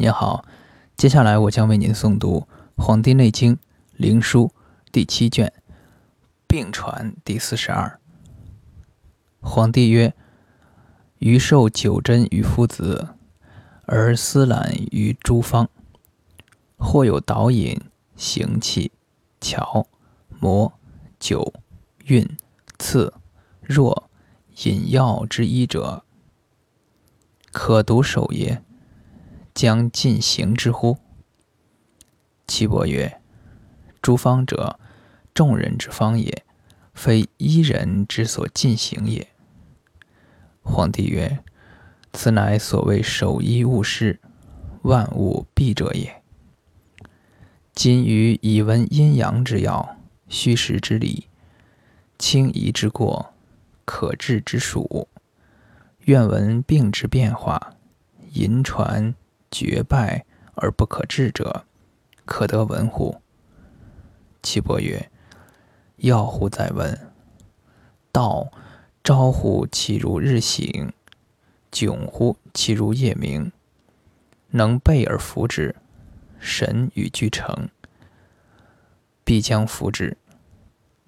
您好，接下来我将为您诵读《黄帝内经·灵枢》第七卷《病传》第四十二。皇帝曰：“余受九针于夫子，而思览于诸方，或有导引、行气、调、磨、灸、运、刺、弱、引药之医者，可独守也？”将进行之乎？岐伯曰：“诸方者，众人之方也，非一人之所进行也。”皇帝曰：“此乃所谓守一勿失，万物必者也。今于以闻阴阳之要，虚实之理，轻夷之过，可治之属，愿闻病之变化，淫传。”绝败而不可治者，可得闻乎？岐伯曰：“要乎在闻。道招乎其如日醒，窘乎其如夜明。能备而服之，神与俱成，必将服之。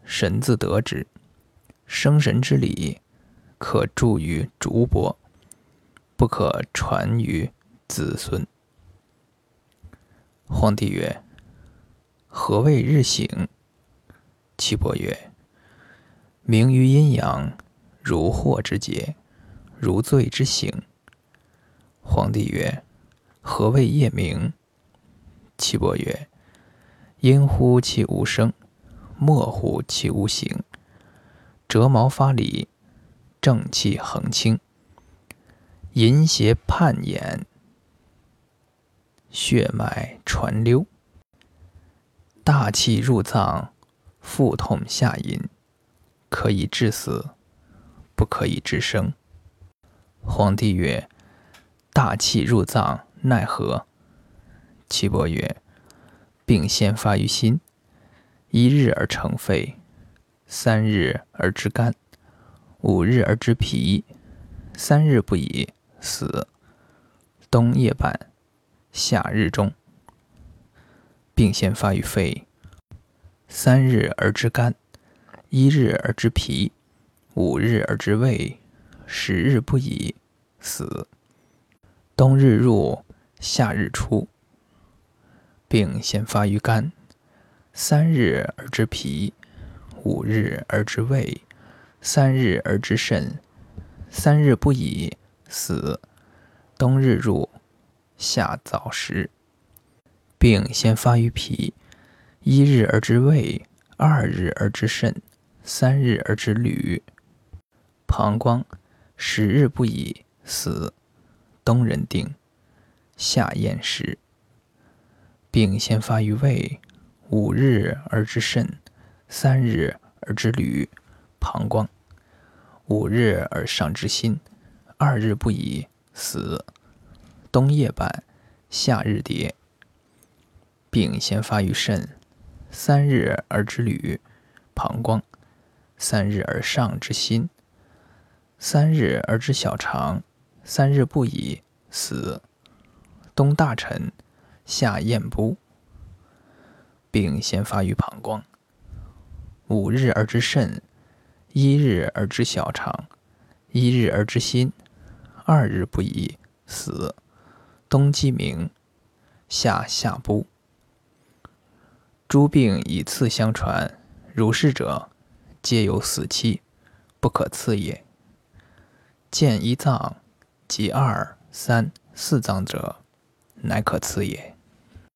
神自得之。生神之理，可著于竹帛，不可传于。”子孙。皇帝曰：“何谓日醒？”岐伯曰：“明于阴阳，如惑之节，如醉之醒。”皇帝曰：“何谓夜明？”岐伯曰：“阴乎其无声，默乎其无形，折毛发里，正气横清，淫邪叛衍。”血脉传溜，大气入脏，腹痛下淫，可以致死，不可以致生。皇帝曰：“大气入脏，奈何？”岐伯曰：“病先发于心，一日而成肺，三日而知肝，五日而知脾，三日不已，死。冬夜半。”夏日中，病先发于肺，三日而知肝，一日而知脾，五日而知胃，十日不已，死。冬日入，夏日出。病先发于肝，三日而知脾，五日而知胃，三日而知肾，三日不已，死。冬日入。夏早时，病先发于脾，一日而知胃，二日而知肾，三日而知履、膀胱，十日不已，死。冬人定。夏晏时，病先发于胃，五日而知肾，三日而知履、膀胱，五日而上之心，二日不已，死。冬夜半，夏日迭。病先发于肾，三日而知履、膀胱，三日而上之心，三日而知小肠，三日不已，死。冬大臣，夏晏不。病先发于膀胱，五日而知肾，一日而知小肠，一日而知心，二日不已，死。冬季明，夏夏不。诸病以次相传，如是者，皆有死期，不可赐也。见一脏即二、三、四脏者，乃可赐也。